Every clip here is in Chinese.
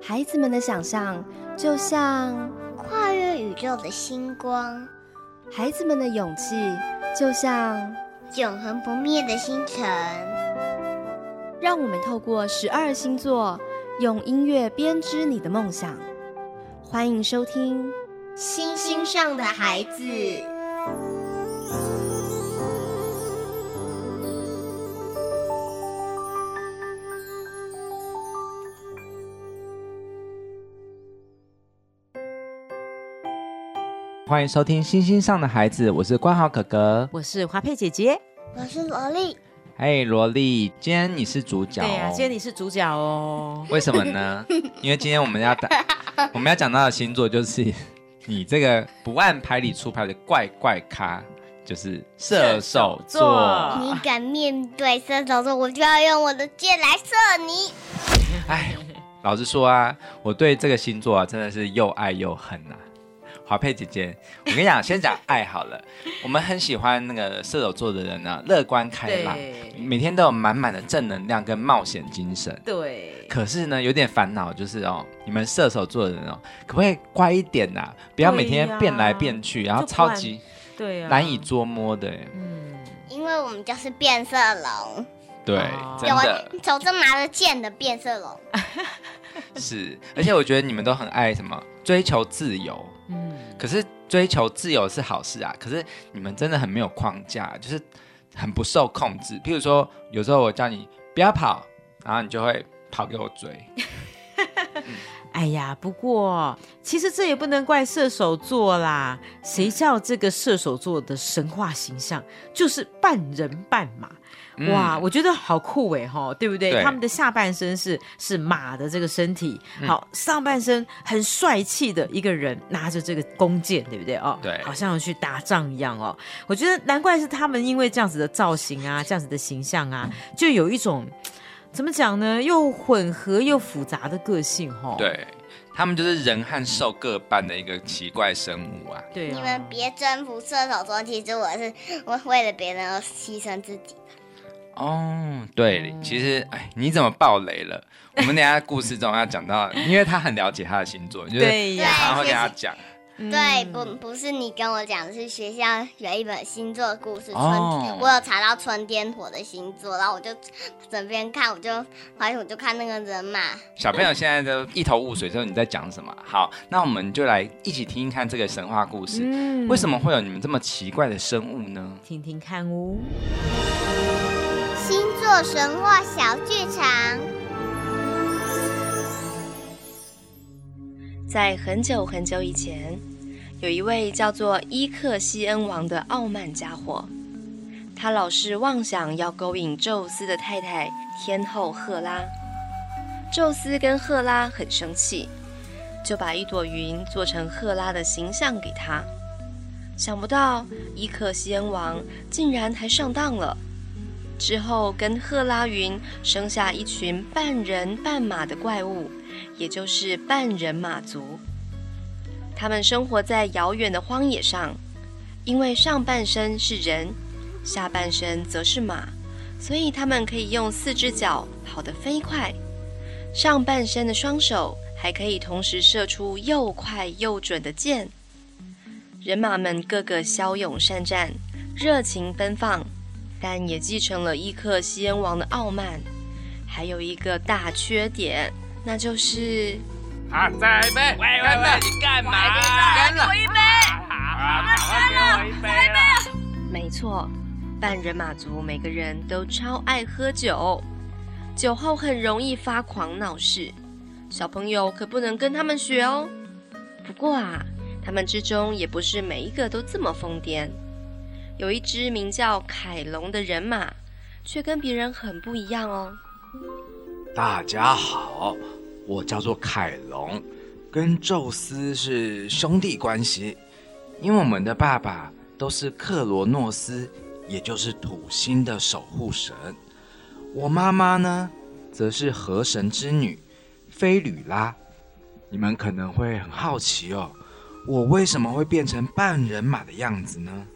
孩子们的想象就像跨越宇宙的星光，孩子们的勇气就像永恒不灭的星辰。让我们透过十二星座，用音乐编织你的梦想。欢迎收听《星星上的孩子》。欢迎收听《星星上的孩子》，我是关豪哥哥，我是华佩姐姐，我是萝莉。哎，萝莉，今天你是主角。对呀，今天你是主角哦。为什么呢？因为今天我们要打，我们要讲到的星座就是 你这个不按牌理出牌的怪怪咖，就是射手座。你敢面对射手座，我就要用我的箭来射你。哎，老实说啊，我对这个星座啊，真的是又爱又恨呐。华佩姐姐，我跟你讲，先讲爱好了。我们很喜欢那个射手座的人呢，乐观开朗，每天都有满满的正能量跟冒险精神。对。可是呢，有点烦恼，就是哦，你们射手座的人哦，可不可以乖一点呐？不要每天变来变去，然后超级对难以捉摸的。嗯，因为我们就是变色龙。对，真的。手中拿着剑的变色龙。是，而且我觉得你们都很爱什么追求自由。嗯，可是追求自由是好事啊。可是你们真的很没有框架，就是很不受控制。譬如说，有时候我叫你不要跑，然后你就会跑给我追。哎呀，不过其实这也不能怪射手座啦。谁叫这个射手座的神话形象就是半人半马？哇，我觉得好酷哎哈，对不对？他们的下半身是是马的这个身体，好，上半身很帅气的一个人拿着这个弓箭，对不对哦？对，好像去打仗一样哦。我觉得难怪是他们，因为这样子的造型啊，这样子的形象啊，就有一种怎么讲呢？又混合又复杂的个性哈。对他们就是人和兽各半的一个奇怪生物啊。对，你们别征服射手座，其实我是 我为了别人而牺牲自己。哦，对，其实，哎，你怎么爆雷了？我们等下故事中要讲到，因为他很了解他的星座，就是然后跟他讲。对，不不是你跟我讲，是学校有一本星座故事，春，我有查到春天火的星座，然后我就整边看，我就发现我就看那个人嘛。小朋友现在都一头雾水，说你在讲什么？好，那我们就来一起听一看这个神话故事。为什么会有你们这么奇怪的生物呢？听听看哦。星座神话小剧场，在很久很久以前，有一位叫做伊克西恩王的傲慢家伙，他老是妄想要勾引宙斯的太太天后赫拉。宙斯跟赫拉很生气，就把一朵云做成赫拉的形象给他。想不到伊克西恩王竟然还上当了。之后，跟赫拉云生下一群半人半马的怪物，也就是半人马族。他们生活在遥远的荒野上，因为上半身是人，下半身则是马，所以他们可以用四只脚跑得飞快。上半身的双手还可以同时射出又快又准的箭。人马们个个骁勇善战，热情奔放。但也继承了伊克西恩王的傲慢，还有一个大缺点，那就是啊，再一杯，喂喂喂，你干嘛？干了，一杯，好，干了，一杯了。没错，半人马族每个人都超爱喝酒，酒后很容易发狂闹事，小朋友可不能跟他们学哦。不过啊，他们之中也不是每一个都这么疯癫。有一只名叫凯龙的人马，却跟别人很不一样哦。大家好，我叫做凯龙，跟宙斯是兄弟关系，因为我们的爸爸都是克罗诺斯，也就是土星的守护神。我妈妈呢，则是河神之女菲吕拉。你们可能会很好奇哦，我为什么会变成半人马的样子呢？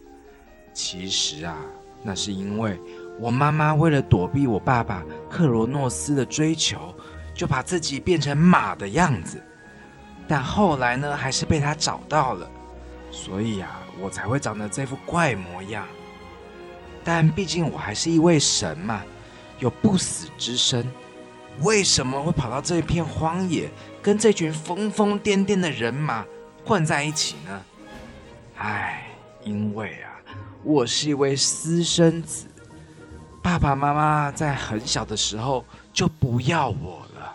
其实啊，那是因为我妈妈为了躲避我爸爸克罗诺斯的追求，就把自己变成马的样子。但后来呢，还是被他找到了，所以啊，我才会长得这副怪模样。但毕竟我还是一位神嘛，有不死之身，为什么会跑到这片荒野，跟这群疯疯癫癫的人马混在一起呢？唉，因为啊，我是一位私生子，爸爸妈妈在很小的时候就不要我了。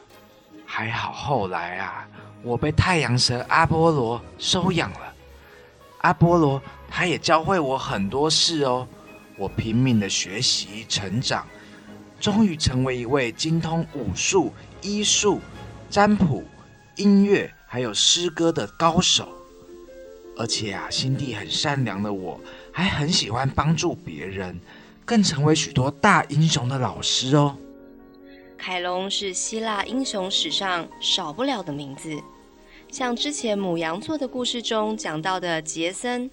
还好后来啊，我被太阳神阿波罗收养了。阿波罗他也教会我很多事哦。我拼命的学习成长，终于成为一位精通武术、医术、占卜、音乐还有诗歌的高手。而且啊，心地很善良的我，还很喜欢帮助别人，更成为许多大英雄的老师哦。凯龙是希腊英雄史上少不了的名字，像之前母羊座的故事中讲到的杰森，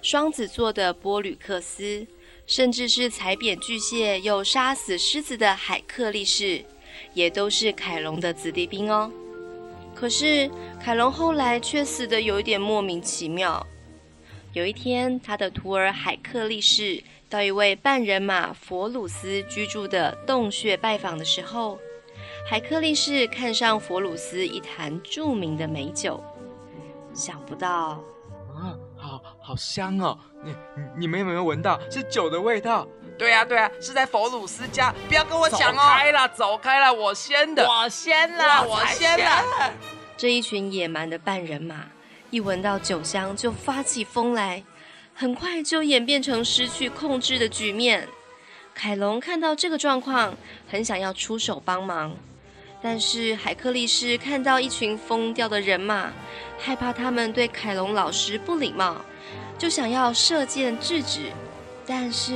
双子座的波吕克斯。甚至是踩扁巨蟹又杀死狮子的海克力士，也都是凯龙的子弟兵哦。可是凯龙后来却死得有一点莫名其妙。有一天，他的徒儿海克力士到一位半人马佛鲁斯居住的洞穴拜访的时候，海克力士看上佛鲁斯一坛著名的美酒，想不到。啊好好香哦！你你们有没有闻到是酒的味道？对呀对呀，是在佛鲁斯家，不要跟我抢哦！走开了，走开了，我先的，我先了，我先了。这一群野蛮的半人马，一闻到酒香就发起疯来，很快就演变成失去控制的局面。凯龙看到这个状况，很想要出手帮忙。但是海克力士看到一群疯掉的人马，害怕他们对凯龙老师不礼貌，就想要射箭制止。但是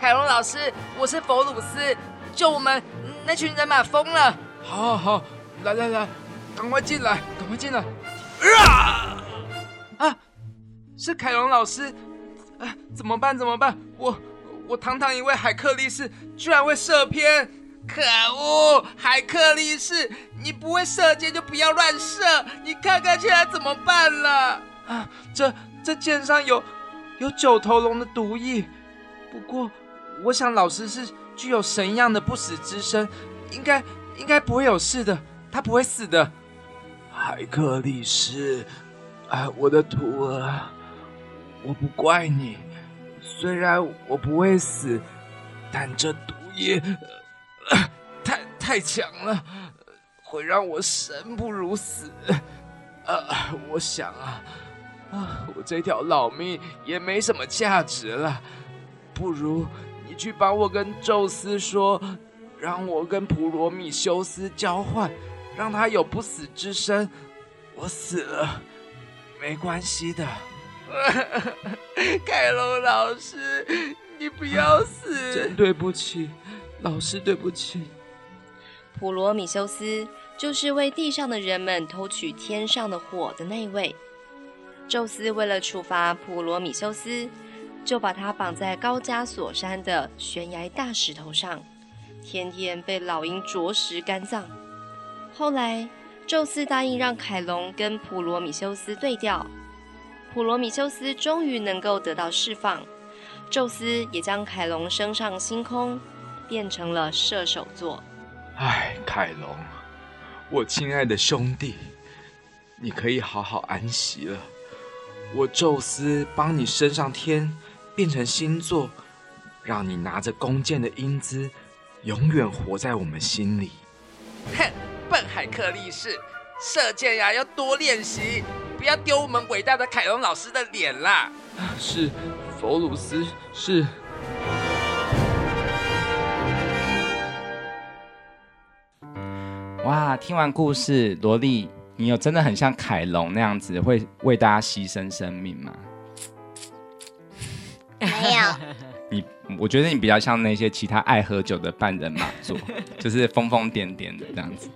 凯龙老师，我是佛鲁斯，救我们！那群人马疯了！好，好，好，来来来，赶快进来，赶快进来！啊！啊！是凯龙老师！啊！怎么办？怎么办？我我堂堂一位海克力士，居然会射偏！可恶，海克力士，你不会射箭就不要乱射，你看看现在怎么办了？啊，这这箭上有有九头龙的毒液，不过我想老师是具有神一样的不死之身，应该应该不会有事的，他不会死的。海克力士，哎，我的徒儿，我不怪你，虽然我不会死，但这毒液。太太强了，会让我生不如死。呃，我想啊，啊，我这条老命也没什么价值了，不如你去帮我跟宙斯说，让我跟普罗米修斯交换，让他有不死之身。我死了没关系的。凯龙老师，你不要死！真对不起。老师，对不起。普罗米修斯就是为地上的人们偷取天上的火的那位。宙斯为了处罚普罗米修斯，就把他绑在高加索山的悬崖大石头上，天天被老鹰啄食肝脏。后来，宙斯答应让凯龙跟普罗米修斯对调，普罗米修斯终于能够得到释放，宙斯也将凯龙升上星空。变成了射手座。唉，凯龙，我亲爱的兄弟，你可以好好安息了。我宙斯帮你升上天，变成星座，让你拿着弓箭的英姿，永远活在我们心里。哼，笨海克力士，射箭呀要多练习，不要丢我们伟大的凯龙老师的脸啦。是，佛鲁斯是。哇，听完故事，萝莉，你有真的很像凯龙那样子，会为大家牺牲生命吗？没有。你，我觉得你比较像那些其他爱喝酒的半人马座，就是疯疯癫癫的这样子。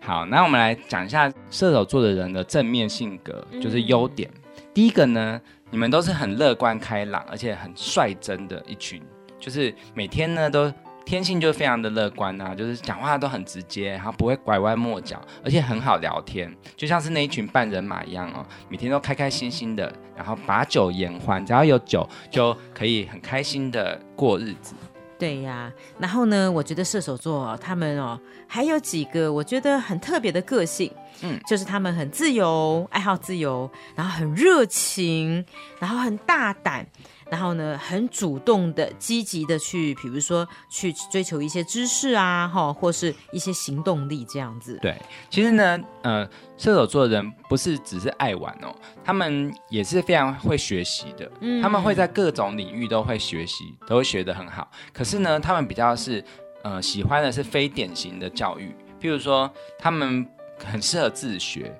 好，那我们来讲一下射手座的人的正面性格，就是优点。第一个呢，你们都是很乐观开朗，而且很率真的一群，就是每天呢都。天性就非常的乐观啊，就是讲话都很直接，然后不会拐弯抹角，而且很好聊天，就像是那一群半人马一样哦，每天都开开心心的，然后把酒言欢，只要有酒就可以很开心的过日子。对呀，然后呢，我觉得射手座他们哦，还有几个我觉得很特别的个性，嗯，就是他们很自由，爱好自由，然后很热情，然后很大胆。然后呢，很主动的、积极的去，比如说去追求一些知识啊，哈，或是一些行动力这样子。对，其实呢，呃，射手座的人不是只是爱玩哦，他们也是非常会学习的。嗯，他们会在各种领域都会学习，都会学得很好。可是呢，他们比较是呃喜欢的是非典型的教育，譬如说他们很适合自学，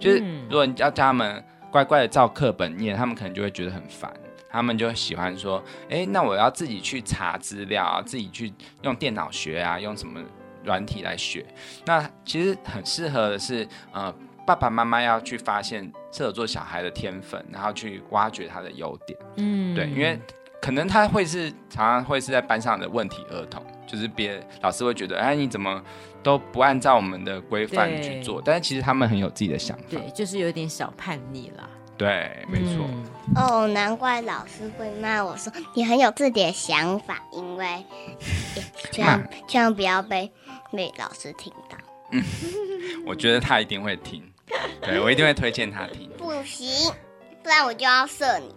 就是如果你要叫他们乖乖的照课本念，他们可能就会觉得很烦。他们就喜欢说，哎，那我要自己去查资料啊，自己去用电脑学啊，用什么软体来学。那其实很适合的是，呃，爸爸妈妈要去发现射手座小孩的天分，然后去挖掘他的优点。嗯，对，因为可能他会是常常会是在班上的问题儿童，就是别老师会觉得，哎，你怎么都不按照我们的规范去做？但是其实他们很有自己的想法，对，就是有点小叛逆啦。对，没错。哦，难怪老师会骂我说你很有自己的想法，因为 千万千万不要被被老师听到。嗯，我觉得他一定会听，对我一定会推荐他听。不行，不然我就要射你。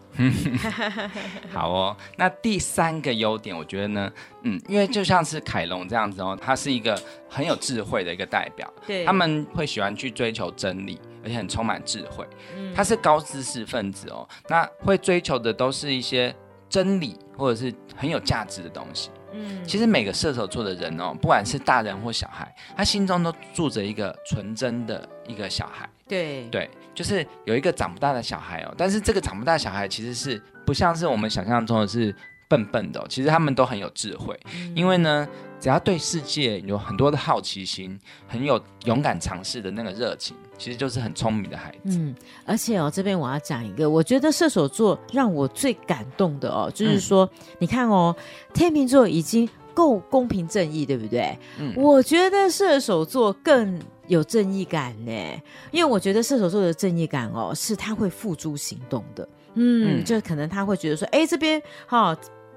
好哦，那第三个优点，我觉得呢，嗯，因为就像是凯龙这样子哦，他是一个很有智慧的一个代表，对，他们会喜欢去追求真理。而且很充满智慧，嗯他是高知识分子哦。那会追求的都是一些真理，或者是很有价值的东西。嗯，其实每个射手座的人哦，不管是大人或小孩，他心中都住着一个纯真的一个小孩。对对，就是有一个长不大的小孩哦。但是这个长不大小孩其实是不像是我们想象中的是笨笨的，其实他们都很有智慧。因为呢，只要对世界有很多的好奇心，很有勇敢尝试的那个热情。其实就是很聪明的孩子。嗯，而且哦，这边我要讲一个，我觉得射手座让我最感动的哦，就是说，你看哦，天秤座已经够公平正义，对不对？嗯，我觉得射手座更有正义感呢，因为我觉得射手座的正义感哦，是他会付诸行动的。嗯，就可能他会觉得说，哎，这边哈。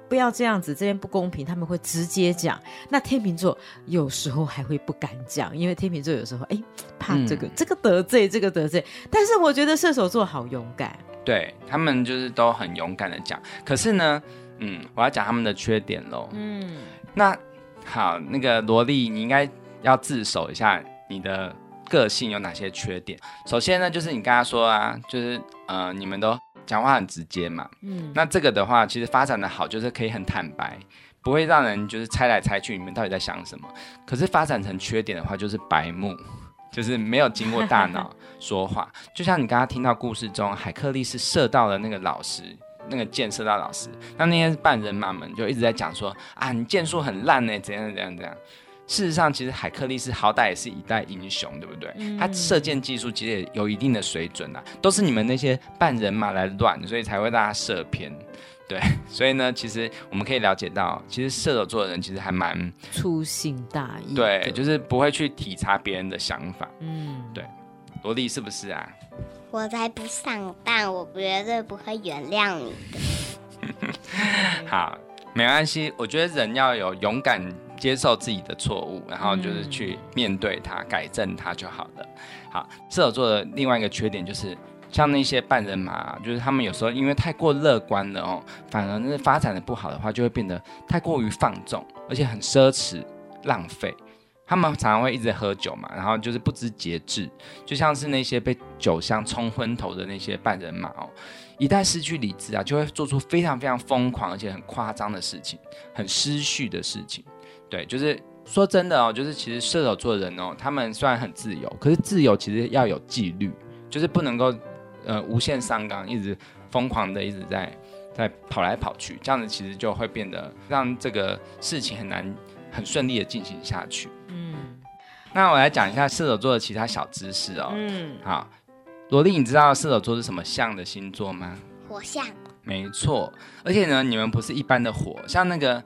不要这样子，这边不公平，他们会直接讲。那天秤座有时候还会不敢讲，因为天秤座有时候哎怕这个这个得罪这个得罪。但是我觉得射手座好勇敢，对他们就是都很勇敢的讲。可是呢，嗯，我要讲他们的缺点喽。嗯，那好，那个萝莉，你应该要自首一下，你的个性有哪些缺点？首先呢，就是你刚刚说啊，就是呃，你们都。讲话很直接嘛，嗯，那这个的话，其实发展的好就是可以很坦白，不会让人就是猜来猜去，你们到底在想什么。可是发展成缺点的话，就是白目，就是没有经过大脑 说话。就像你刚刚听到故事中，海克力是射到了那个老师，那个箭射到老师，那那些半人马们就一直在讲说啊，你箭术很烂呢，怎样怎样怎样。事实上，其实海克力斯好歹也是一代英雄，对不对？他射箭技术其实也有一定的水准啊，都是你们那些半人马来乱，所以才会让他射偏。对，所以呢，其实我们可以了解到，其实射手座的人其实还蛮粗心大意，对，就是不会去体察别人的想法。嗯，对，萝莉是不是啊？我才不上当，我绝对不会原谅你的。好，没关系，我觉得人要有勇敢。接受自己的错误，然后就是去面对它、改正它就好了。好，射手座的另外一个缺点就是，像那些半人马，就是他们有时候因为太过乐观了哦，反而是发展的不好的话，就会变得太过于放纵，而且很奢侈、浪费。他们常常会一直喝酒嘛，然后就是不知节制，就像是那些被酒香冲昏头的那些半人马哦，一旦失去理智啊，就会做出非常非常疯狂而且很夸张的事情，很失序的事情。对，就是说真的哦，就是其实射手座的人哦，他们虽然很自由，可是自由其实要有纪律，就是不能够呃无限上纲，一直疯狂的一直在在跑来跑去，这样子其实就会变得让这个事情很难很顺利的进行下去。嗯，那我来讲一下射手座的其他小知识哦。嗯，好，罗莉，你知道射手座是什么象的星座吗？火象。没错，而且呢，你们不是一般的火，像那个。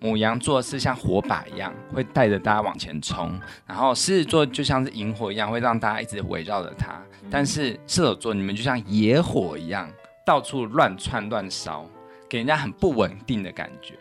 母羊座是像火把一样，会带着大家往前冲，然后狮子座就像是萤火一样，会让大家一直围绕着它。但是射手座你们就像野火一样，到处乱窜乱烧，给人家很不稳定的感觉。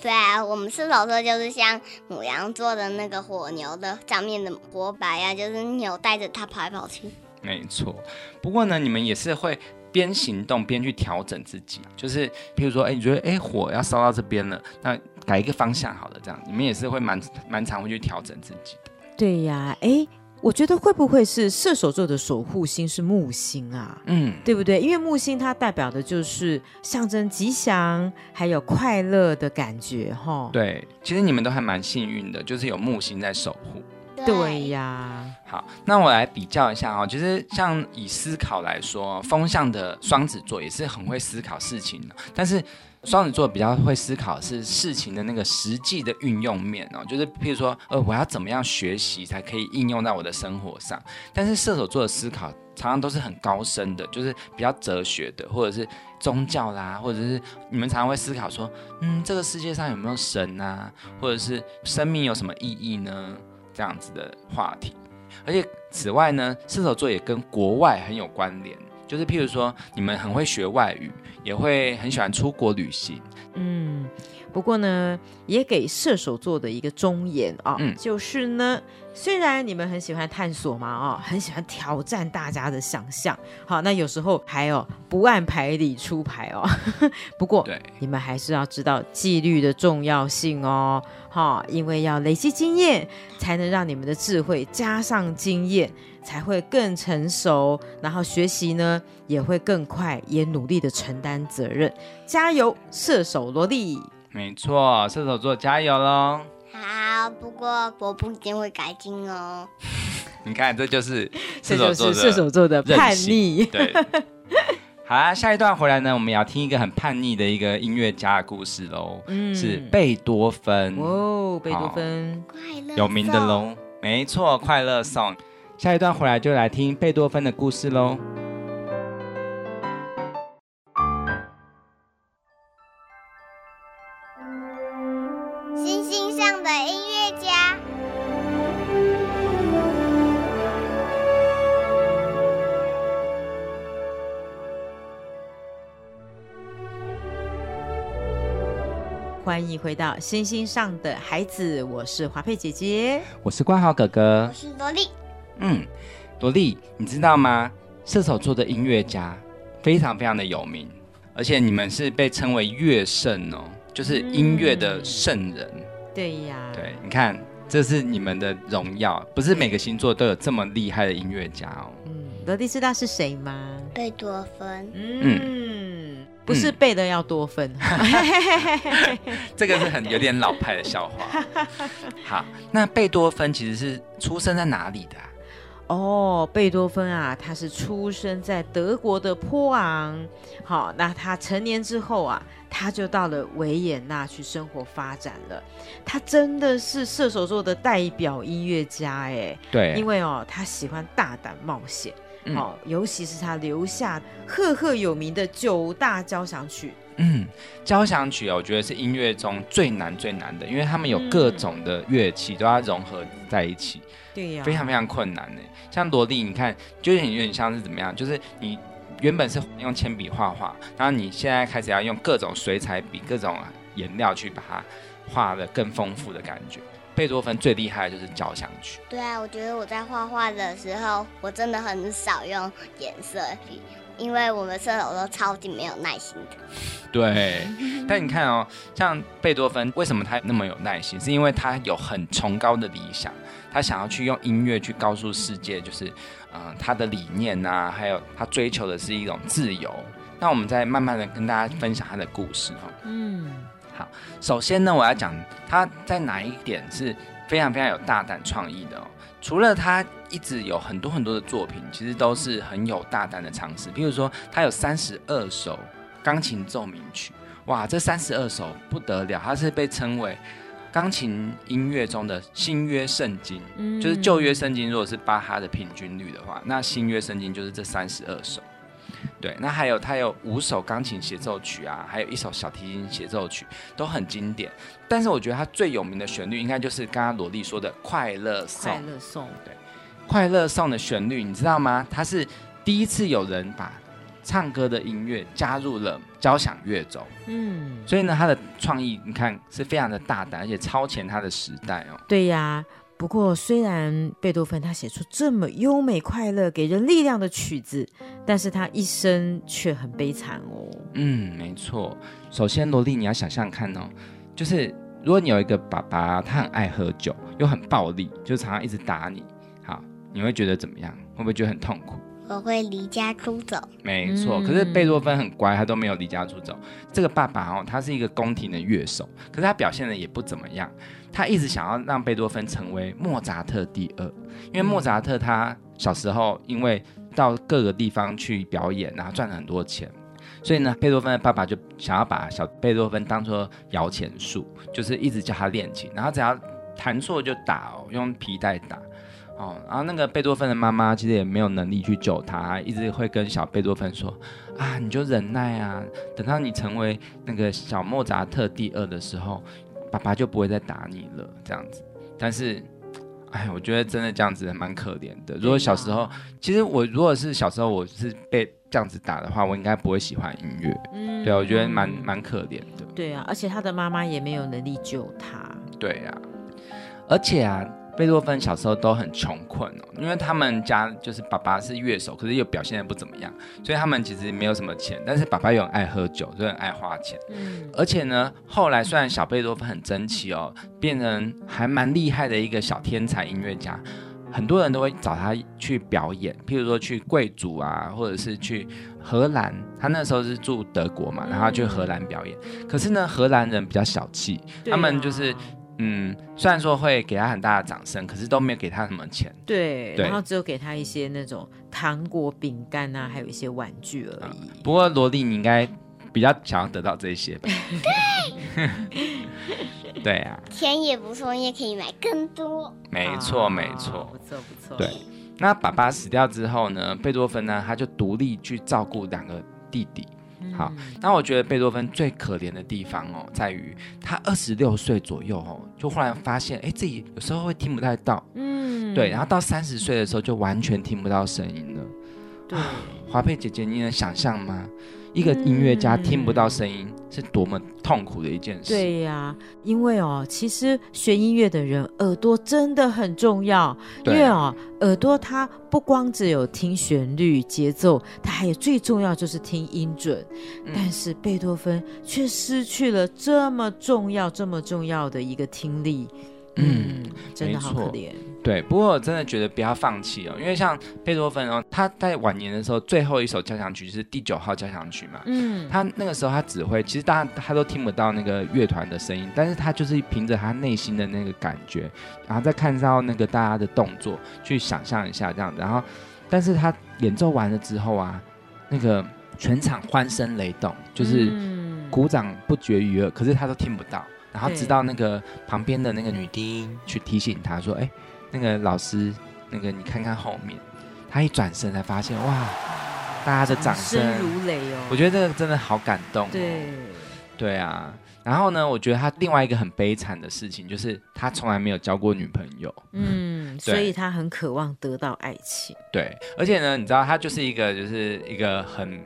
对啊，我们射手座就是像母羊座的那个火牛的上面的火把呀，就是牛带着它跑来跑去。没错，不过呢，你们也是会边行动边去调整自己，就是譬如说，哎，你觉得哎火要烧到这边了，那改一个方向好了，这样你们也是会蛮蛮常会去调整自己的。对呀，哎。我觉得会不会是射手座的守护星是木星啊？嗯，对不对？因为木星它代表的就是象征吉祥，还有快乐的感觉，哈。对，其实你们都还蛮幸运的，就是有木星在守护。对呀。好，那我来比较一下哦。其实像以思考来说，风向的双子座也是很会思考事情的，但是。双子座比较会思考是事情的那个实际的运用面哦，就是譬如说，呃，我要怎么样学习才可以应用在我的生活上？但是射手座的思考常常都是很高深的，就是比较哲学的，或者是宗教啦，或者是你们常常会思考说，嗯，这个世界上有没有神啊？或者是生命有什么意义呢？这样子的话题。而且此外呢，射手座也跟国外很有关联。就是譬如说，你们很会学外语，也会很喜欢出国旅行。嗯，不过呢，也给射手座的一个忠言啊，就是呢，虽然你们很喜欢探索嘛，哦，很喜欢挑战大家的想象，好，那有时候还有不按牌理出牌哦。不过，对，你们还是要知道纪律的重要性哦，哈，因为要累积经验，才能让你们的智慧加上经验。才会更成熟，然后学习呢也会更快，也努力的承担责任。加油，射手萝莉！没错，射手座加油喽！好，不过我不一定会改进哦。你看，这就是射手座射手座的叛逆。对，好啊，下一段回来呢，我们要听一个很叛逆的一个音乐家的故事喽。嗯，是贝多芬哦，贝多芬，有名的喽。没错，快乐颂。下一段回来就来听贝多芬的故事喽。星星上的音乐家，欢迎回到星星上的孩子，我是华佩姐姐，我是冠豪哥哥，我是萝莉。嗯，萝莉，你知道吗？射手座的音乐家非常非常的有名，而且你们是被称为乐圣哦，就是音乐的圣人。对呀，对，你看，这是你们的荣耀，不是每个星座都有这么厉害的音乐家哦。嗯，萝莉知道是谁吗？贝多芬。嗯，不是贝的要多芬。这个是很有点老派的笑话。好，那贝多芬其实是出生在哪里的？哦，贝多芬啊，他是出生在德国的波昂。好，那他成年之后啊，他就到了维也纳去生活发展了。他真的是射手座的代表音乐家哎。对，因为哦，他喜欢大胆冒险。哦，尤其是他留下赫赫有名的九大交响曲。嗯，交响曲啊，我觉得是音乐中最难最难的，因为他们有各种的乐器都要融合在一起。对呀，非常非常困难呢。像萝莉，你看，就有点有点像是怎么样？就是你原本是用铅笔画画，然后你现在开始要用各种水彩笔、各种颜料去把它画的更丰富的感觉。贝多芬最厉害的就是交响曲。对啊，我觉得我在画画的时候，我真的很少用颜色笔，因为我们射手都超级没有耐心的。对，但你看哦，像贝多芬，为什么他那么有耐心？是因为他有很崇高的理想。他想要去用音乐去告诉世界，就是，嗯，他的理念呐，还有他追求的是一种自由。那我们再慢慢的跟大家分享他的故事哈。嗯，好，首先呢，我要讲他在哪一点是非常非常有大胆创意的哦。除了他一直有很多很多的作品，其实都是很有大胆的尝试。比如说，他有三十二首钢琴奏鸣曲，哇，这三十二首不得了，他是被称为。钢琴音乐中的新约圣经，就是旧约圣经。如果是巴哈的平均率的话，那新约圣经就是这三十二首。对，那还有他有五首钢琴协奏曲啊，还有一首小提琴协奏曲，都很经典。但是我觉得他最有名的旋律，应该就是刚刚萝莉说的《快乐颂》。快乐颂，对，《快乐颂》的旋律，你知道吗？它是第一次有人把唱歌的音乐加入了交响乐中。嗯，所以呢，他的创意你看是非常的大胆，而且超前他的时代哦。对呀。不过，虽然贝多芬他写出这么优美、快乐、给人力量的曲子，但是他一生却很悲惨哦。嗯，没错。首先，萝莉，你要想象看哦，就是如果你有一个爸爸，他很爱喝酒，又很暴力，就常常一直打你，好，你会觉得怎么样？会不会觉得很痛苦？我会离家出走。没错，可是贝多芬很乖，他都没有离家出走。这个爸爸哦，他是一个宫廷的乐手，可是他表现的也不怎么样。他一直想要让贝多芬成为莫扎特第二，因为莫扎特他小时候因为到各个地方去表演，然后赚了很多钱，所以呢，贝多芬的爸爸就想要把小贝多芬当做摇钱树，就是一直教他练琴，然后只要弹错就打哦，用皮带打。哦，然后那个贝多芬的妈妈其实也没有能力去救他，一直会跟小贝多芬说：“啊，你就忍耐啊，等到你成为那个小莫扎特第二的时候，爸爸就不会再打你了。”这样子。但是，哎，我觉得真的这样子蛮可怜的。如果小时候，其实我如果是小时候我是被这样子打的话，我应该不会喜欢音乐。嗯，对啊，我觉得蛮蛮可怜的。对啊，而且他的妈妈也没有能力救他。对啊，而且啊。贝多芬小时候都很穷困哦，因为他们家就是爸爸是乐手，可是又表现的不怎么样，所以他们其实没有什么钱。但是爸爸又很爱喝酒，就很爱花钱。嗯，而且呢，后来虽然小贝多芬很争气哦，变成还蛮厉害的一个小天才音乐家，很多人都会找他去表演，譬如说去贵族啊，或者是去荷兰。他那时候是住德国嘛，然后去荷兰表演。可是呢，荷兰人比较小气，他们就是。嗯，虽然说会给他很大的掌声，可是都没有给他什么钱。对，然后只有给他一些那种糖果、饼干啊，还有一些玩具而已。不过萝莉，你应该比较想要得到这些吧？对，对啊，钱也不错，你也可以买更多。没错，没错，不错，不错。对，那爸爸死掉之后呢，贝多芬呢，他就独立去照顾两个弟弟。好，那我觉得贝多芬最可怜的地方哦，在于他二十六岁左右哦，就忽然发现，哎，自己有时候会听不太到，嗯，对，然后到三十岁的时候就完全听不到声音了。对，华佩姐姐，你能想象吗？一个音乐家听不到声音是多么痛苦的一件事。对呀，因为哦，其实学音乐的人耳朵真的很重要。因为哦，耳朵它不光只有听旋律、节奏，它还有最重要就是听音准。但是贝多芬却失去了这么重要、这么重要的一个听力。嗯，真的好可怜。对，不过我真的觉得不要放弃哦，因为像贝多芬哦，他在晚年的时候，最后一首交响曲是第九号交响曲嘛。嗯，他那个时候他指挥，其实大家他都听不到那个乐团的声音，但是他就是凭着他内心的那个感觉，然后再看到那个大家的动作，去想象一下这样子。然后，但是他演奏完了之后啊，那个全场欢声雷动，就是鼓掌不绝于耳，可是他都听不到。然后直到那个旁边的那个女低音去提醒他说：“哎，那个老师，那个你看看后面。”他一转身才发现，哇，大家的掌声如雷哦！我觉得这个真的好感动。对，对啊。然后呢，我觉得他另外一个很悲惨的事情就是他从来没有交过女朋友。嗯，所以他很渴望得到爱情。对，而且呢，你知道他就是一个就是一个很。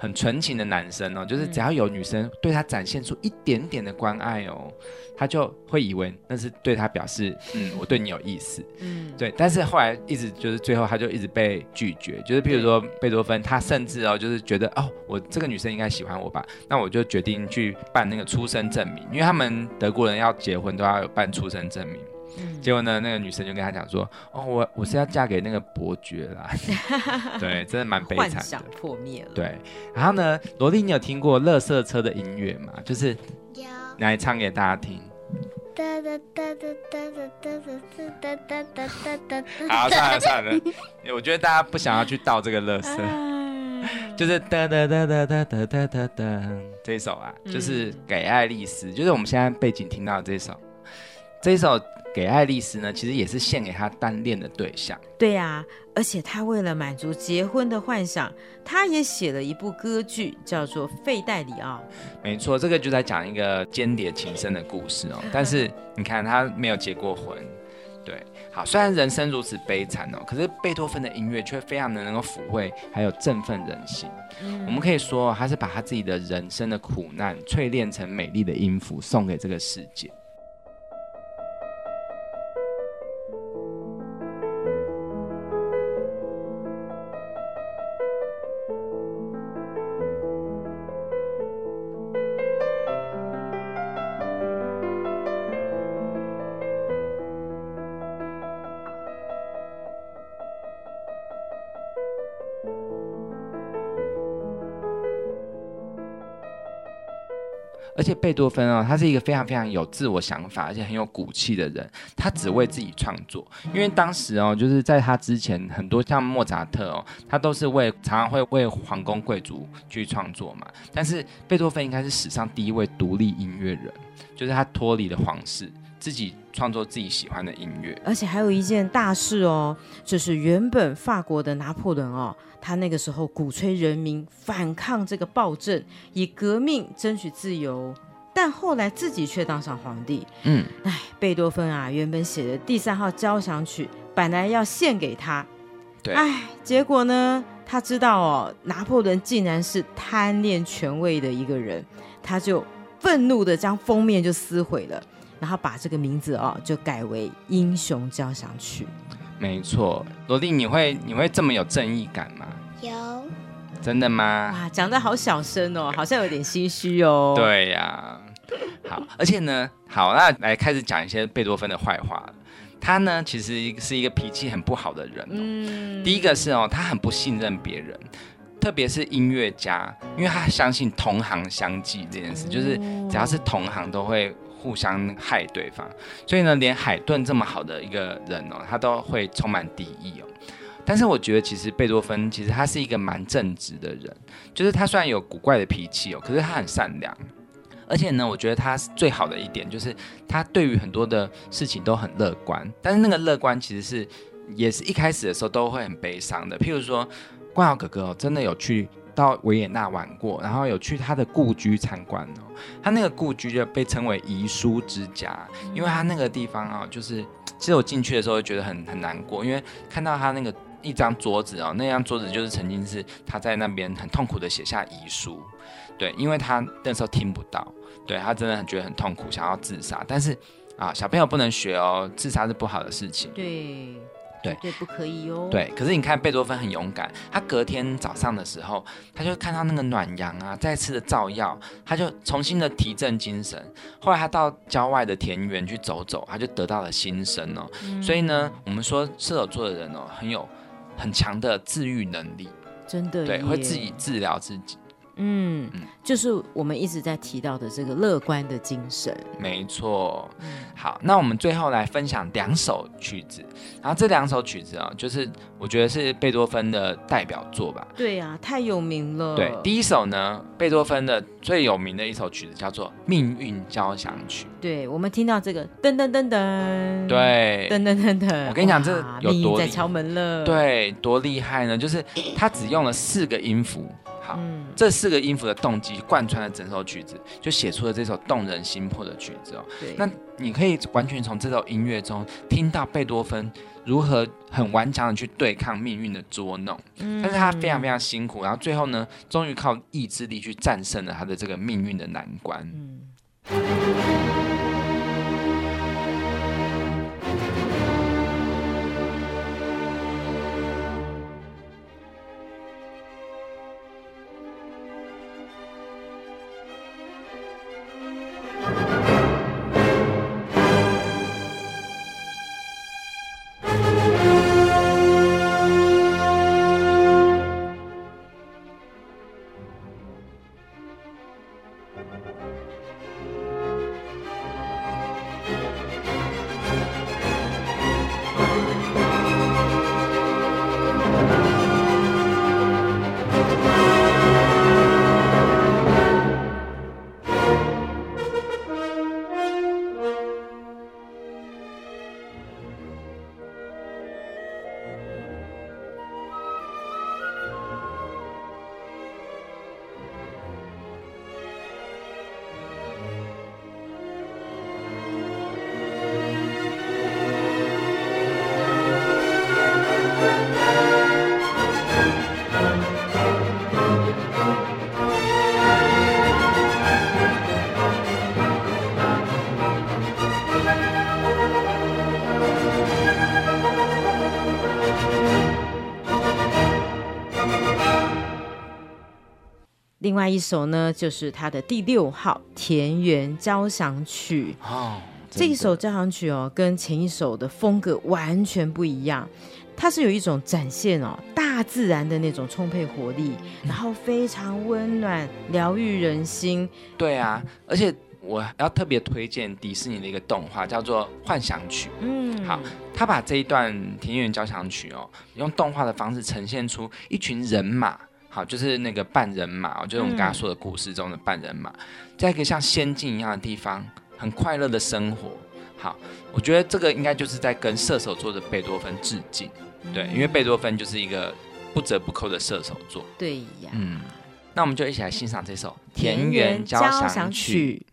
很纯情的男生哦，就是只要有女生对他展现出一点点的关爱哦，他就会以为那是对他表示，嗯，我对你有意思，嗯，对。但是后来一直就是最后他就一直被拒绝，就是譬如说贝多芬，他甚至哦就是觉得哦，我这个女生应该喜欢我吧，那我就决定去办那个出生证明，因为他们德国人要结婚都要有办出生证明。结果呢，那个女生就跟他讲说：“哦，我我是要嫁给那个伯爵啦。”对，真的蛮悲惨的，破灭了。对，然后呢，罗莉，你有听过乐色车的音乐吗？就是有，来唱给大家听。好，算了算了，我觉得大家不想要去倒这个乐色，就是哒哒哒哒哒哒哒哒哒这首啊，就是给爱丽丝，就是我们现在背景听到的这首。这一首给爱丽丝呢，其实也是献给她单恋的对象。对呀，而且她为了满足结婚的幻想，她也写了一部歌剧，叫做《费代里奥》。没错，这个就在讲一个间谍情深的故事哦。但是你看，她没有结过婚。对，好，虽然人生如此悲惨哦，可是贝多芬的音乐却非常的能够抚慰，还有振奋人心。我们可以说，他是把他自己的人生的苦难淬炼成美丽的音符，送给这个世界。而且贝多芬啊，他是一个非常非常有自我想法，而且很有骨气的人。他只为自己创作，因为当时哦，就是在他之前，很多像莫扎特哦，他都是为常常会为皇宫贵族去创作嘛。但是贝多芬应该是史上第一位独立音乐人，就是他脱离了皇室，自己创作自己喜欢的音乐。而且还有一件大事哦，就是原本法国的拿破仑哦。他那个时候鼓吹人民反抗这个暴政，以革命争取自由，但后来自己却当上皇帝。嗯，哎，贝多芬啊，原本写的第三号交响曲本来要献给他，对，哎，结果呢，他知道哦，拿破仑竟然是贪恋权位的一个人，他就愤怒的将封面就撕毁了，然后把这个名字哦就改为《英雄交响曲》。没错，罗莉，你会你会这么有正义感吗？有，真的吗？哇，讲的好小声哦，好像有点心虚哦。对呀，好，而且呢，好，那来开始讲一些贝多芬的坏话。他呢，其实是一个脾气很不好的人。嗯，第一个是哦，他很不信任别人，特别是音乐家，因为他相信同行相忌这件事，就是只要是同行都会。互相害对方，所以呢，连海顿这么好的一个人哦，他都会充满敌意哦。但是我觉得，其实贝多芬其实他是一个蛮正直的人，就是他虽然有古怪的脾气哦，可是他很善良。而且呢，我觉得他最好的一点就是他对于很多的事情都很乐观。但是那个乐观其实是也是一开始的时候都会很悲伤的。譬如说，冠豪哥哥哦，真的有去。到维也纳玩过，然后有去他的故居参观哦。他那个故居就被称为遗书之家，因为他那个地方啊，就是其实我进去的时候觉得很很难过，因为看到他那个一张桌子哦，那张桌子就是曾经是他在那边很痛苦的写下遗书，对，因为他那时候听不到，对他真的很觉得很痛苦，想要自杀，但是啊，小朋友不能学哦，自杀是不好的事情，对。对对，不可以哟。对，可是你看贝多芬很勇敢，他隔天早上的时候，他就看到那个暖阳啊，再次的照耀，他就重新的提振精神。后来他到郊外的田园去走走，他就得到了新生哦。所以呢，我们说射手座的人哦，很有很强的治愈能力，真的，对，会自己治疗自己。嗯，就是我们一直在提到的这个乐观的精神。没错。好，那我们最后来分享两首曲子，然后这两首曲子啊，就是我觉得是贝多芬的代表作吧。对呀，太有名了。对，第一首呢，贝多芬的最有名的一首曲子叫做《命运交响曲》。对，我们听到这个噔噔噔噔，对，噔噔噔噔，我跟你讲，这有多在敲门了。对，多厉害呢？就是他只用了四个音符。嗯，这四个音符的动机贯穿了整首曲子，就写出了这首动人心魄的曲子哦。对，那你可以完全从这首音乐中听到贝多芬如何很顽强的去对抗命运的捉弄，嗯。但是他非常非常辛苦，然后最后呢，终于靠意志力去战胜了他的这个命运的难关。另外一首呢，就是他的第六号《田园交响曲》哦。这一首交响曲哦，跟前一首的风格完全不一样。它是有一种展现哦大自然的那种充沛活力，然后非常温暖、疗愈人心。对啊，而且我要特别推荐迪士尼的一个动画，叫做《幻想曲》。嗯，好，他把这一段田园交响曲哦，用动画的方式呈现出一群人马，好，就是那个半人马，就是我们刚刚说的故事中的半人马，在一个像仙境一样的地方，很快乐的生活。好，我觉得这个应该就是在跟射手座的贝多芬致敬。对，因为贝多芬就是一个不折不扣的射手座。对呀，嗯，那我们就一起来欣赏这首《田园交响曲》。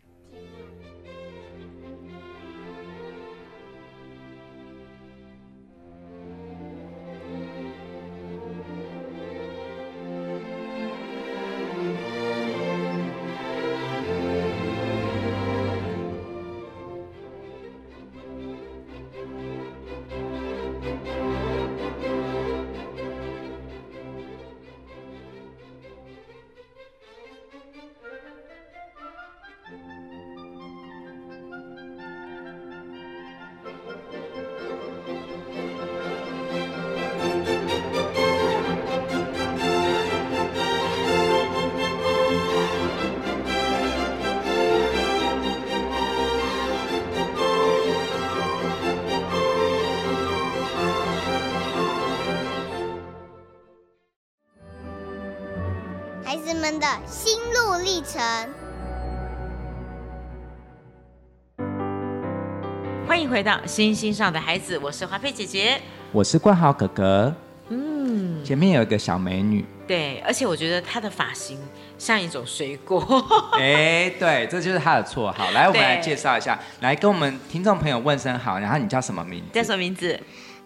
回到星星上的孩子，我是华佩姐姐，我是冠豪哥哥。嗯，前面有一个小美女，对，而且我觉得她的发型像一种水果。哎，对，这就是她的绰号。来，我们来介绍一下，来跟我们听众朋友问声好。然后你叫什么名字？叫什么名字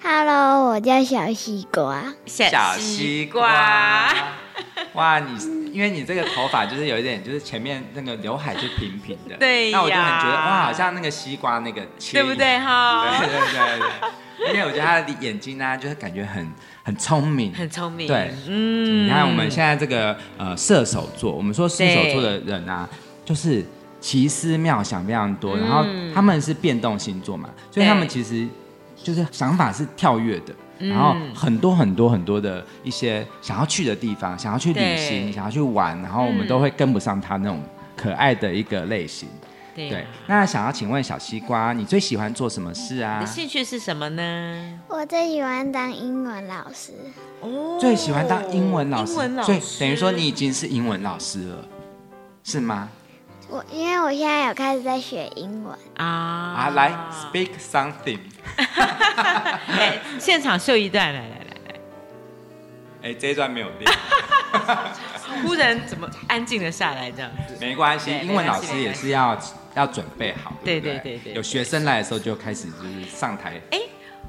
？Hello，我叫小西瓜。小西瓜。哇，你因为你这个头发就是有一点，就是前面那个刘海就平平的，对那我就很觉得哇，好像那个西瓜那个，对不对？哈？对对对对，因为我觉得他的眼睛呢，就是感觉很很聪明，很聪明。对，嗯，你看我们现在这个呃射手座，我们说射手座的人啊，就是奇思妙想非常多，然后他们是变动星座嘛，所以他们其实就是想法是跳跃的。然后很多很多很多的一些想要去的地方，想要去旅行，想要去玩，然后我们都会跟不上他那种可爱的一个类型。对，那想要请问小西瓜，你最喜欢做什么事啊？你的兴趣是什么呢？我最喜欢当英文老师。哦，最喜欢当英文老师，所以等于说你已经是英文老师了，是吗？我因为我现在有开始在学英文啊啊，来 speak something。哎，现场秀一段，来来来来。哎，这一段没有练。忽然怎么安静了下来？这样子没关系，英文老师也是要要准备好。对对对对，有学生来的时候就开始就是上台。哎，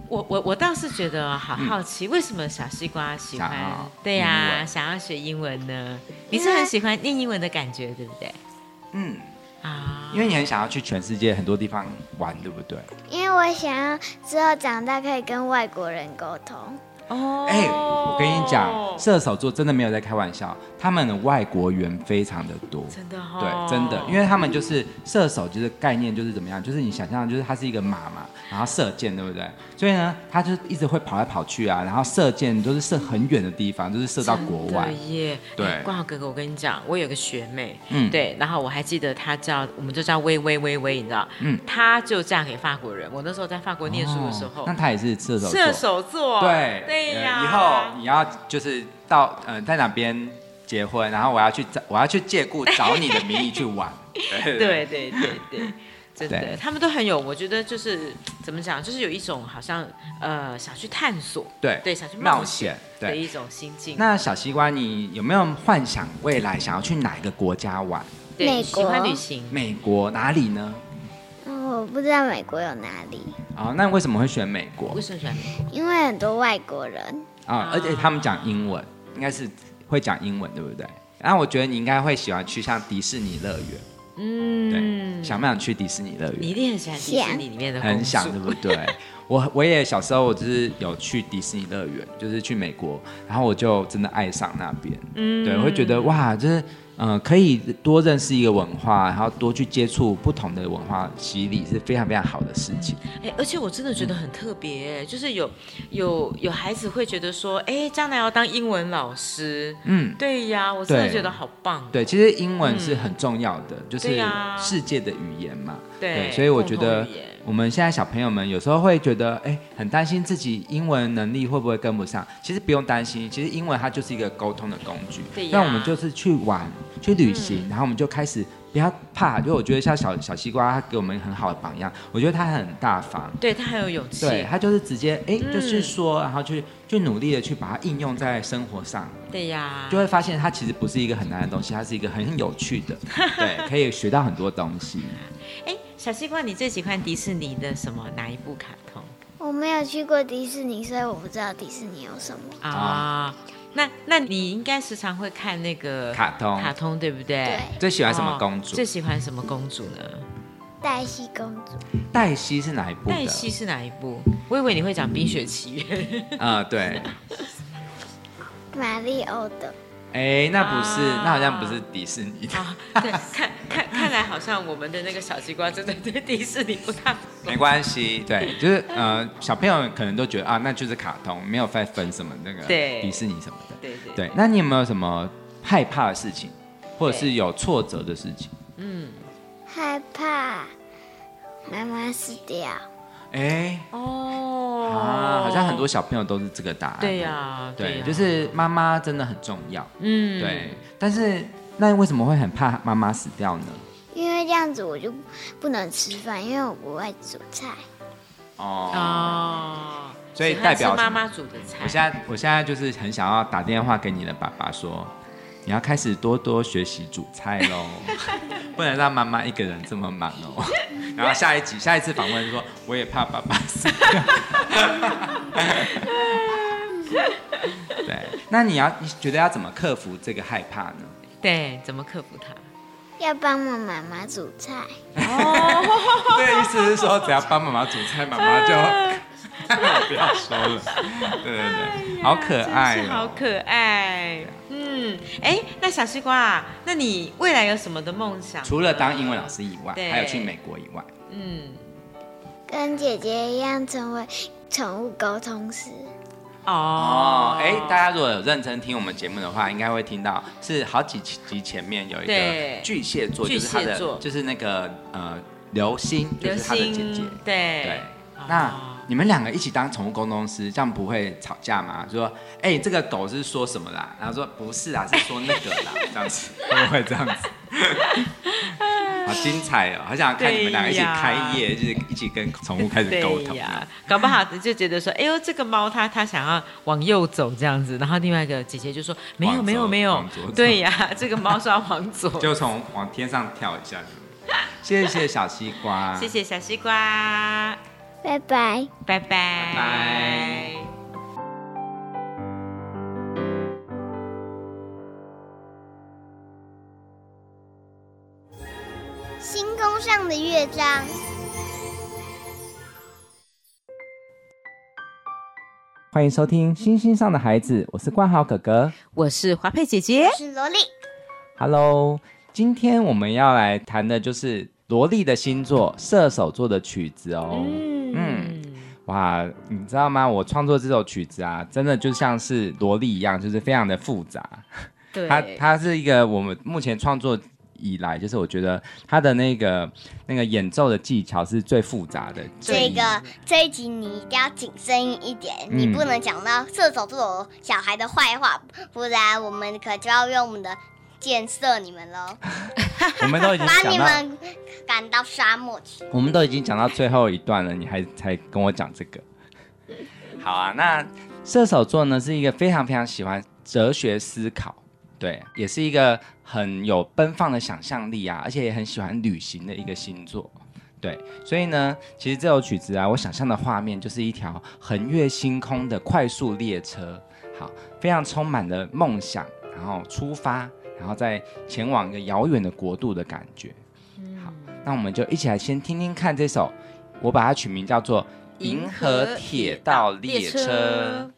我我我倒是觉得好好奇，为什么小西瓜喜欢？对呀，想要学英文呢？你是很喜欢念英文的感觉，对不对？嗯。啊，因为你很想要去全世界很多地方玩，对不对？因为我想要之后长大可以跟外国人沟通。哦，哎，我跟你讲，射手座真的没有在开玩笑，他们的外国缘非常的多，真的哈，对，真的，因为他们就是射手，就是概念就是怎么样，就是你想象，就是它是一个马嘛，然后射箭，对不对？所以呢，他就一直会跑来跑去啊，然后射箭都是射很远的地方，就是射到国外。耶，对，冠豪哥哥，我跟你讲，我有个学妹，嗯，对，然后我还记得她叫，我们就叫微微微微，你知道，嗯，她就嫁给法国人。我那时候在法国念书的时候，那她也是射手，射手座，对。对呀，以后你要就是到呃在哪边结婚，然后我要去找我要去借故找你的名义去玩，对对对对对，真的，他们都很有，我觉得就是怎么讲，就是有一种好像呃想去探索，对对，想去冒险的一种心境。那小西瓜，你有没有幻想未来想要去哪个国家玩？美国，喜欢旅行。美国哪里呢？我不知道美国有哪里。哦，那为什么会选美国？为什么选美国？因为很多外国人啊，而且他们讲英文，应该是会讲英文，对不对？然后我觉得你应该会喜欢去像迪士尼乐园，嗯，对，想不想去迪士尼乐园？你一定很喜欢迪士尼里面的，很想，对不对？我我也小时候我就是有去迪士尼乐园，就是去美国，然后我就真的爱上那边，嗯，对，我会觉得哇，就是嗯，可以多认识一个文化，然后多去接触不同的文化洗礼，是非常非常好的事情。哎，而且我真的觉得很特别，就是有有有孩子会觉得说，哎，将来要当英文老师。嗯，对呀，我真的觉得好棒。对，其实英文是很重要的，就是世界的语言嘛。对，所以我觉得。我们现在小朋友们有时候会觉得，哎，很担心自己英文能力会不会跟不上。其实不用担心，其实英文它就是一个沟通的工具。对那我们就是去玩、去旅行，然后我们就开始不要怕。就我觉得像小小西瓜，他给我们很好的榜样。我觉得他很大方，对他很有勇气。对他就是直接，哎，就是说，然后去去努力的去把它应用在生活上。对呀。就会发现它其实不是一个很难的东西，它是一个很有趣的，对，可以学到很多东西。哎。小西瓜，你最喜欢迪士尼的什么哪一部卡通？我没有去过迪士尼，所以我不知道迪士尼有什么啊。那那你应该时常会看那个卡通，卡通对不对？对。最喜欢什么公主？最喜欢什么公主呢？黛西公主。黛西是哪一部？黛西是哪一部？我以为你会讲《冰雪奇缘》。啊，对。马里欧的。哎，那不是，那好像不是迪士尼的。对，看看看来好像我们的那个小西瓜真的对迪士尼不太。没关系，对，就是呃，小朋友可能都觉得啊，那就是卡通，没有再分什么那个迪士尼什么的。对对。对，那你有没有什么害怕的事情，或者是有挫折的事情？嗯，害怕妈妈死掉。哎哦啊，好像很多小朋友都是这个答案。对呀，对，就是妈妈真的很重要。嗯，对。但是那为什么会很怕妈妈死掉呢？因为这样子我就不能吃饭，因为我不会煮菜。哦，所以代表妈妈煮的菜。我现在我现在就是很想要打电话给你的爸爸说。你要开始多多学习煮菜喽，不能让妈妈一个人这么忙哦。然后下一集、下一次访问说，我也怕爸爸死掉。对，那你要你觉得要怎么克服这个害怕呢？对，怎么克服它？要帮我妈妈煮菜。哦，对，意思是说只要帮妈妈煮菜，妈妈就不要说了。对对对，好可爱，好可爱。嗯，哎，那小西瓜啊，那你未来有什么的梦想？除了当英文老师以外，还有去美国以外，嗯，跟姐姐一样成为宠物沟通师。哦，哎，大家如果有认真听我们节目的话，应该会听到是好几集前面有一个巨蟹座，就是他的，就是那个呃流星，就是他的姐姐，对对，那。你们两个一起当宠物沟通师，这样不会吵架吗？说，哎，这个狗是说什么啦？然后说不是啊，是说那个啦，这样子会不会这样子？好精彩哦！好想看你们两个一起开业，就是一起跟宠物开始沟通。搞不好就觉得说，哎呦，这个猫它它想要往右走这样子，然后另外一个姐姐就说，没有没有没有，对呀，这个猫是要往左，就从往天上跳一下。谢谢小西瓜，谢谢小西瓜。拜拜，拜拜，拜。星空上的乐章。欢迎收听《星星上的孩子》，我是冠豪哥哥，我是华佩姐姐，我是萝莉。Hello，今天我们要来谈的就是萝莉的星座射手座的曲子哦。嗯。哇，你知道吗？我创作这首曲子啊，真的就像是萝莉一样，就是非常的复杂。对，它它是一个我们目前创作以来，就是我觉得它的那个那个演奏的技巧是最复杂的。这个这一集你一定要谨慎一点，你不能讲到射手座小孩的坏话，不然我们可就要用我们的。建设你们喽！我们都已经 把你们赶到沙漠去。我们都已经讲到最后一段了，你还才跟我讲这个？好啊，那射手座呢是一个非常非常喜欢哲学思考，对，也是一个很有奔放的想象力啊，而且也很喜欢旅行的一个星座，对。所以呢，其实这首曲子啊，我想象的画面就是一条横越星空的快速列车，好，非常充满了梦想，然后出发。然后再前往一个遥远的国度的感觉。好，那我们就一起来先听听看这首，我把它取名叫做《银河铁道列车》。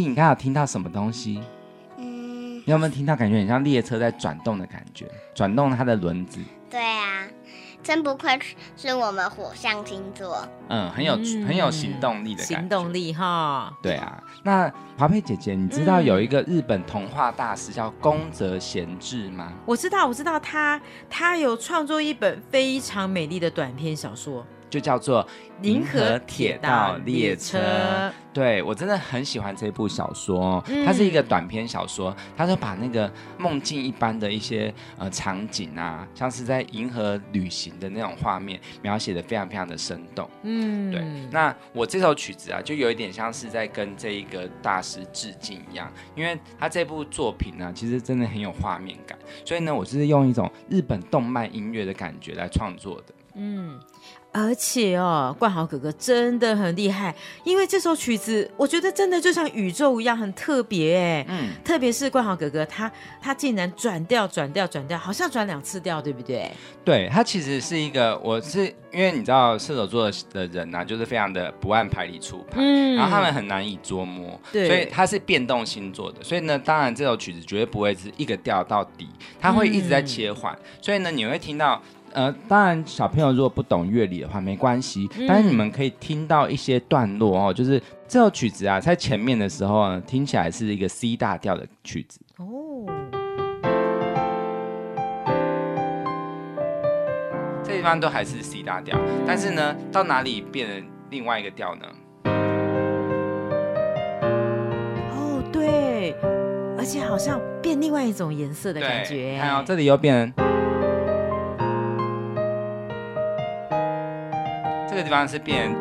你刚刚有听到什么东西？嗯，你有没有听到？感觉很像列车在转动的感觉，转动它的轮子。对啊，真不愧是我们火象星座。嗯，很有、嗯很有行动力的感觉。行动力哈。对啊，那华佩姐姐，你知道有一个日本童话大师叫宫泽贤治吗？我知道，我知道他，他有创作一本非常美丽的短篇小说就叫做《《银河铁道列车》。对我真的很喜欢这部小说它是一个短篇小说，它就把那个梦境一般的一些呃场景啊，像是在银河旅行的那种画面，描写的非常非常的生动。嗯，对，那我这首曲子啊，就有一点像是在跟这一个大师致敬一样，因为他这部作品呢、其实真的很有画面感，所以呢，我就是用一种日本动漫音乐的感觉来创作的。嗯，而且哦，冠豪哥哥真的很厉害，因为这首曲子，我觉得真的就像宇宙一样，很特别哎。嗯，特别是冠豪哥哥，他他竟然转调、转调、转调，好像转两次调，对不对？对，他其实是一个，我是因为你知道射手座的人呐、就是非常的不按牌理出牌，嗯然后他们很难以捉摸，对所以他是变动星座的，所以呢，当然这首曲子绝对不会是一个调到底，他会一直在切换，所以呢，你会听到。呃，当然，小朋友如果不懂乐理的话没关系，但是你们可以听到一些段落哦，就是这首曲子啊，在前面的时候呢，听起来是一个 C 大调的曲子，哦，这地方都还是 C 大调，但是呢，到哪里变成另外一个调呢？哦，对，而且好像变另外一种颜色的感对，觉。看哦，这里又变成，个地方是变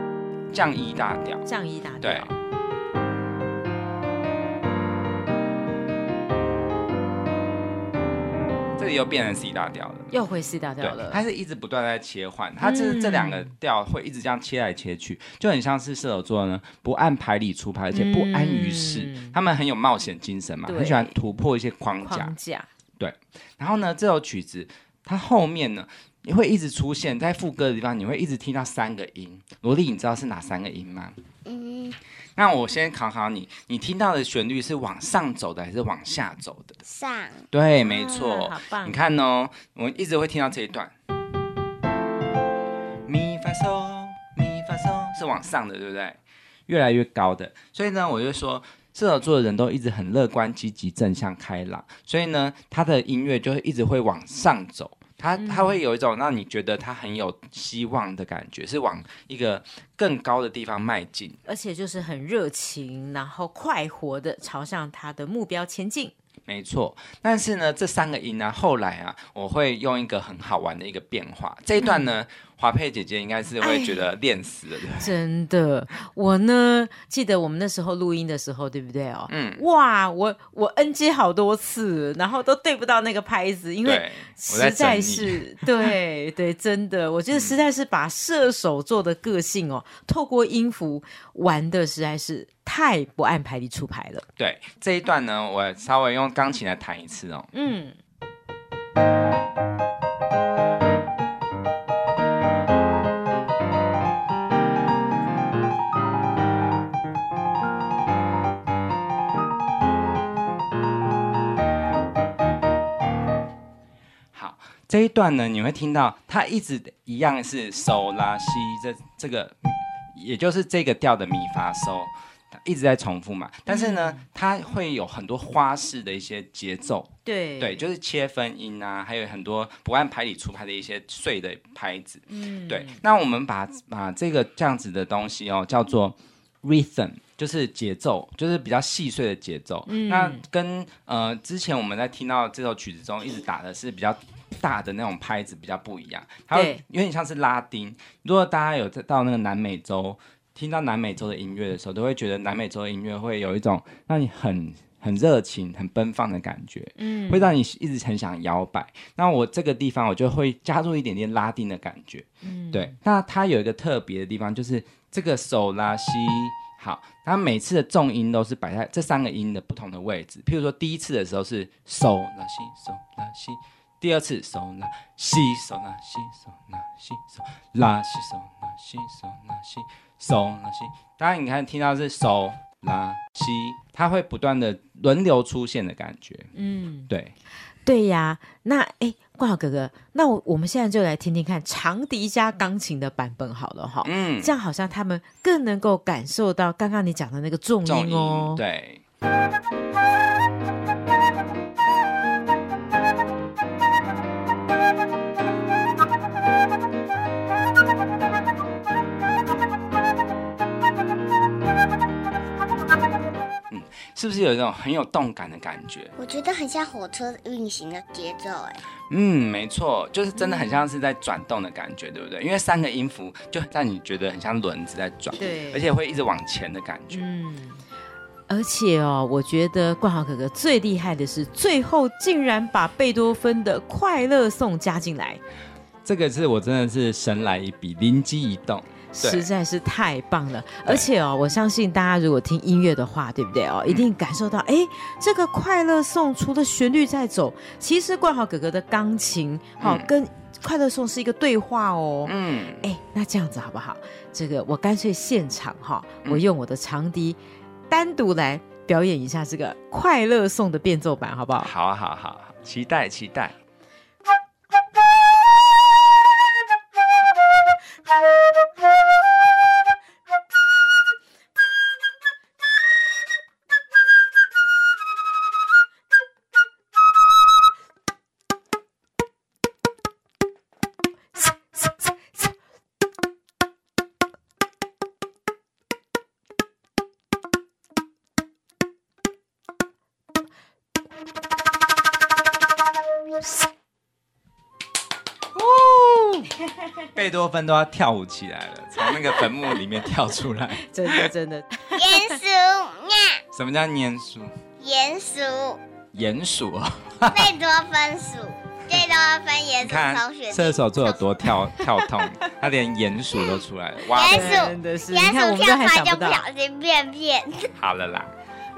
降一大调，降一大调。对。这里又变成 C 大调了。又回 C 大对调了，。它是一直不断在切换，它这嗯这两个调会一直这样切来切去，就很像是射手座呢，不按牌理出牌，而且不安于世，嗯他们很有冒险精神嘛，很喜欢突破一些框架框。架。然后呢，这首曲子它后面呢，你会一直出现在副歌的地方，你会一直听到三个音。萝莉，你知道是哪三个音吗？嗯，那我先考考你，你听到的旋律是往上走的还是往下走的？上对，没错。啊好棒！你看哦，我一直会听到这一段，咪发嗦咪发嗦是往上的，对不对？越来越高的，所以呢，我就说射手座的人都一直很乐观、积极、正向、开朗，所以呢，他的音乐就会一直会往上走。他他会有一种让你觉得它很有希望的感觉，是往一个更高的地方迈进。而且就是很热情，然后快活的朝向它的目标前进。没错，但是呢，这三个音呢，后来啊，我会用一个很好玩的一个变化。这一段呢，华佩姐姐应该是会觉得练死了？真的，我呢记得我们那时候录音的时候，对不对哦？嗯，哇，我我 NG 好多次，然后都对不到那个拍子，因为实在。是对对，真的，我觉得实在是把射手座的个性哦，透过音符玩的实在是太不按牌理出牌了。对这一段呢，我稍微用钢琴来弹一次哦。嗯，这一段呢，你会听到它一直一样是收拉西这这个，也就是这个调的米发嗦，它一直在重复嘛。但是呢，它会有很多花式的一些节奏，对对，就是切分音啊，还有很多不按牌理出牌的一些碎的拍子。嗯对，那我们把把这个这样子的东西哦，叫做 rhythm，就是节奏，就是比较细碎的节奏。嗯那跟呃之前我们在听到这首曲子中一直打的是比较大的那种拍子比较不一样，它会有点像是拉丁。如果大家有在到那个南美洲听到南美洲的音乐的时候，都会觉得南美洲的音乐会有一种让你很很热情、很奔放的感觉。嗯会让你一直很想摇摆。那我这个地方我就会加入一点点拉丁的感觉，嗯对。那它有一个特别的地方，就是这个手拉西。好，它每次的重音都是摆在这三个音的不同的位置。譬如说，第一次的时候是手拉西手拉西，第二次手拉西手拉西手拉西手拉西手拉西手拉西手拉西。当然，你看听到是手拉西，它会不断的轮流出现的感觉。嗯，对，对呀。那哎，冠豪哥哥，那我我们现在就来听听看长笛加钢琴的版本好了哈。嗯，这样好像他们更能够感受到刚刚你讲的那个重音哦。对。是不是有一种很有动感的感觉？我觉得很像火车运行的节奏，哎。嗯，没错，就是真的很像是在转动的感觉，对不对？因为三个音符就让你觉得很像轮子在转，对，而且会一直往前的感觉。嗯，而且哦，我觉得冠豪哥哥最厉害的是最后竟然把贝多芬的快乐颂加进来，这个是我真的是神来一笔，灵机一动。实在是太棒了，而且哦，我相信大家如果听音乐的话，对不对？哦，一定感受到，哎，这个快乐颂除了旋律在走，其实冠豪哥哥的钢琴，好跟快乐颂是一个对话哦，嗯，哎，那这样子好不好？这个我干脆现场哈，我用我的长笛单独来表演一下这个快乐颂的变奏版，好不好？好，好，好，好，期待，期待。贝多芬都要跳舞起来了，从那个坟墓里面跳出来，真 的真的。鼹鼠呀？什么叫鼹鼠？鼹鼠。鼹鼠啊？贝多芬鼠，贝多芬鼹鼠。看射手座有多跳 跳痛，他连鼹鼠都出来了。鼹鼠，鼹鼠跳出来就不小心便便。好了啦。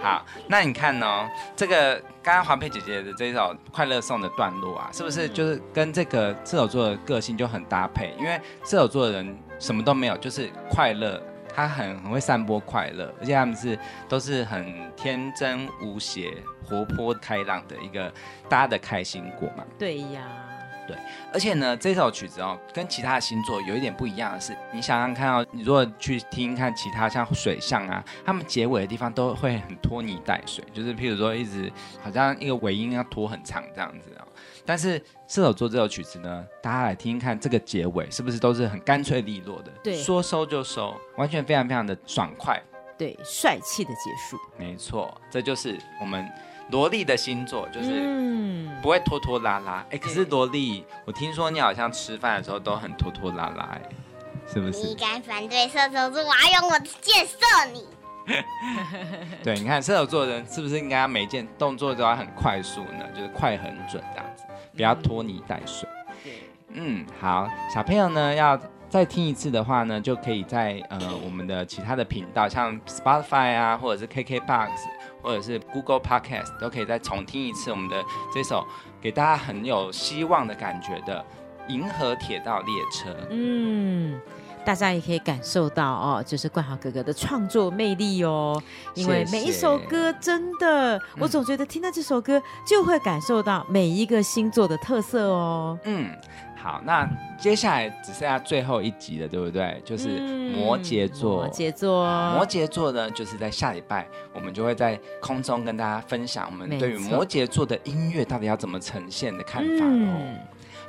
好，那你看呢？这个刚刚黄佩姐姐的这首《快乐颂》的段落啊，是不是就是跟这个射手座的个性就很搭配？因为射手座的人什么都没有，就是快乐，他很很会散播快乐，而且他们是都是很天真无邪、活泼开朗的一个大家的开心果嘛。对呀。对，而且呢，这首曲子哦，跟其他的星座有一点不一样的是，你想想看哦，你如果去听看其他像水象啊，他们结尾的地方都会很拖泥带水，就是譬如说一直好像一个尾音要拖很长这样子哦。但是射手座这首曲子呢，大家来听听看，这个结尾是不是都是很干脆利落的？对，说收就收，完全非常非常的爽快，对，帅气的结束。没错，这就是我们。萝莉的星座就是不会拖拖拉拉，哎，可是萝莉，我听说你好像吃饭的时候都很拖拖拉拉，哎，是不是？你敢反对射手座，我要用我的箭射你。对，你看射手座的人是不是应该每件动作都要很快速呢？就是快很准这样子，不要拖泥带水。对嗯，好，小朋友呢要再听一次的话呢，就可以在呃我们的其他的频道，像 Spotify 啊，或者是 KKBox。或者是 Google Podcast 都可以再重听一次我们的这首给大家很有希望的感觉的《银河铁道列车》。嗯，大家也可以感受到哦，就是冠豪哥哥的创作魅力哦。因为每一首歌真的，我总觉得听到这首歌就会感受到每一个星座的特色哦。嗯。好，那接下来只剩下最后一集了，对不对？就是摩羯座。摩羯座，摩羯座呢，就是在下礼拜，我们就会在空中跟大家分享我们对于摩羯座的音乐到底要怎么呈现的看法哦。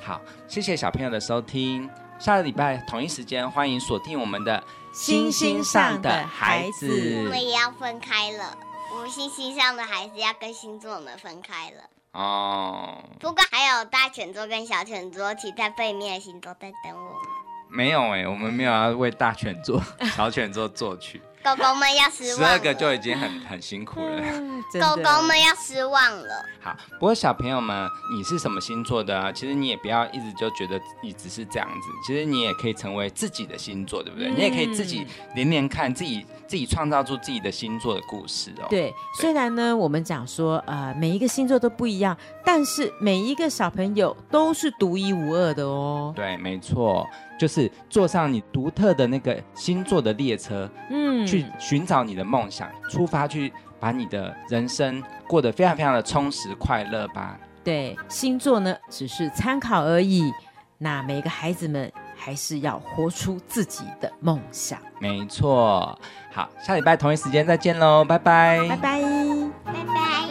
好，谢谢小朋友的收听，下个礼拜同一时间欢迎锁定我们的星星上的孩子。我们也要分开了，我们星星上的孩子要跟星座们分开了。哦，不过还有大犬座跟小犬座，其在背面的星座在等我们。没有哎，我们没有要为大犬座、小犬座作曲。狗狗们要失望，十二个就已经很 很辛苦了。狗狗们要失望了。好，不过小朋友们，你是什么星座的啊？其实你也不要一直就觉得你只是这样子，其实你也可以成为自己的星座，对不对？你也可以自己连连看自己自己创造出自己的星座的故事哦。对，虽然呢，我们讲说呃每一个星座都不一样，但是每一个小朋友都是独一无二的哦。对，没错，就是坐上你独特的那个星座的列车，嗯，去寻找你的梦想，出发去把你的人生过得非常非常的充实快乐吧。对，星座呢只是参考而已，那每个孩子们还是要活出自己的梦想。没错，好，下礼拜同一时间再见喽，拜拜，拜拜，拜拜。